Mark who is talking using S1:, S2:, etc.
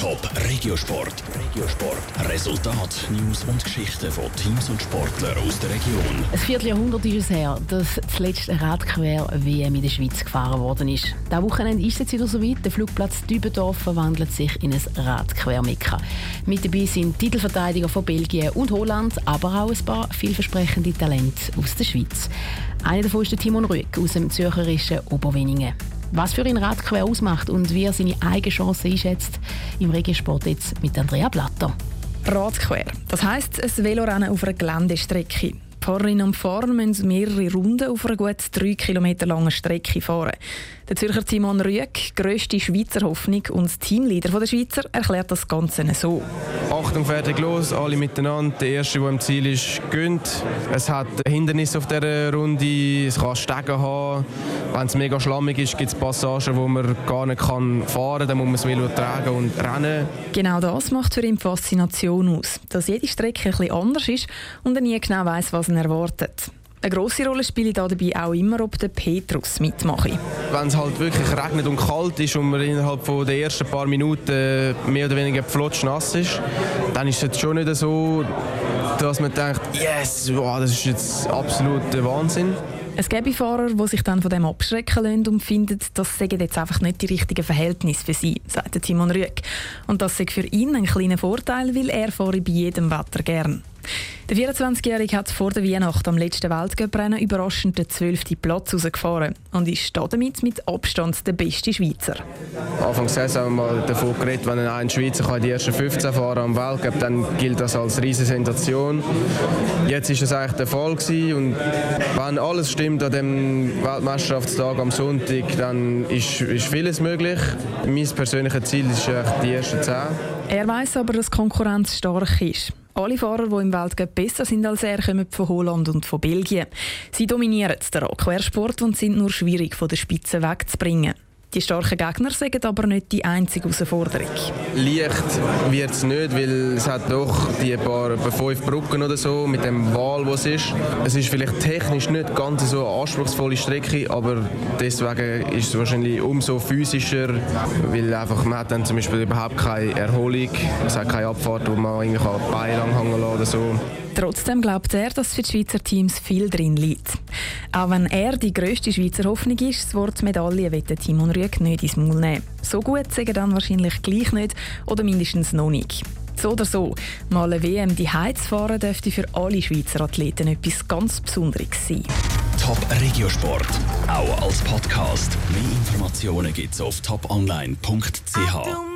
S1: Top Regiosport. Regiosport. Resultat, News und Geschichten von Teams und Sportlern aus der Region.
S2: Ein Vierteljahrhundert ist es her, dass das letzte Radquer-WM in der Schweiz gefahren worden ist. Dieses Wochenende ist es wieder soweit. Der Flugplatz Dübendorf verwandelt sich in ein Radquer-Mekka. Mit dabei sind Titelverteidiger von Belgien und Holland, aber auch ein paar vielversprechende Talente aus der Schweiz. Einer davon ist der Timon Rüegg aus dem zürcherischen Oberweningen. Was für ihn Radquer ausmacht und wie er seine eigene Chance einschätzt, im Regensport jetzt mit Andrea Blatter.
S3: Radquer, das heisst ein Velorennen auf einer Geländestrecke. Fahrerinnen und Fahrer müssen mehrere Runden auf einer gut drei Kilometer langen Strecke fahren. Der Zürcher Simon Rüegg, grösste Schweizer Hoffnung und Teamleader der Schweizer, erklärt das Ganze so.
S4: Achtung, fertig, los, alle miteinander. Der Erste, der im Ziel ist, gönnt. Es hat Hindernisse auf dieser Runde, es kann Stegen haben. Wenn es mega schlammig ist, gibt es Passagen, wo man gar nicht kann fahren kann. Dann muss man das Velo tragen und rennen.
S3: Genau das macht für ihn Faszination aus. Dass jede Strecke etwas anders ist und er nie genau weiß, was ihn erwartet. Eine grosse Rolle spielt dabei auch immer, ob der Petrus mitmacht.
S4: Wenn es halt wirklich regnet und kalt ist und man innerhalb von den ersten paar Minuten mehr oder weniger flotsch nass ist, dann ist es schon nicht so, dass man denkt, yes, wow, das ist jetzt absoluter Wahnsinn.
S3: Es gäbe Fahrer, die sich dann von dem abschrecken lassen und finden, das seien jetzt einfach nicht die richtigen Verhältnisse für sie, sagt Timon Rüegg. Und das sei für ihn ein kleiner Vorteil, weil er fahre bei jedem Wetter gern. Der 24-Jährige hat vor der Weihnacht am letzten Weltcuprennen überraschend den 12. Platz herausgefahren und ist damit mit Abstand der beste Schweizer.
S4: Anfang der Saison haben wir davon geredet, wenn ein Schweizer in die ersten 15 fahren am Weltcup, dann gilt das als riesige Sensation. Jetzt ist das eigentlich der Fall gewesen und wenn alles stimmt an dem Weltmeisterschaftstag am Sonntag, dann ist, ist vieles möglich. Mein persönliches Ziel ist die ersten 10.
S3: Er weiß aber, dass Konkurrenz stark ist. Alle Fahrer, die im Weltcup besser sind als er, kommen von Holland und von Belgien. Sie dominieren den Quersport und sind nur schwierig von der Spitze wegzubringen. Die starken Gegner sagen aber nicht die einzige Herausforderung.
S4: Leicht wird es nicht, weil es hat doch die paar fünf Brücken oder so mit dem Wal, wo es ist. Es ist vielleicht technisch nicht ganz so eine anspruchsvolle Strecke, aber deswegen ist es wahrscheinlich umso physischer, weil einfach man hat dann zum Beispiel überhaupt keine Erholung, es hat keine Abfahrt, wo man irgendwie Beine lang hängen oder so.
S3: Trotzdem glaubt er, dass für die Schweizer Teams viel drin liegt. Auch wenn er die grösste Schweizer Hoffnung ist, das Wort Medaille wird Timon Rüegg nicht ins Maul nehmen. So gut sagen dann wahrscheinlich gleich nicht oder mindestens noch nicht. So oder so, mal eine WM die Heiz fahren dürfte für alle Schweizer Athleten etwas ganz Besonderes sein.
S1: Top Regiosport, auch als Podcast. Mehr Informationen gibt's auf toponline.ch.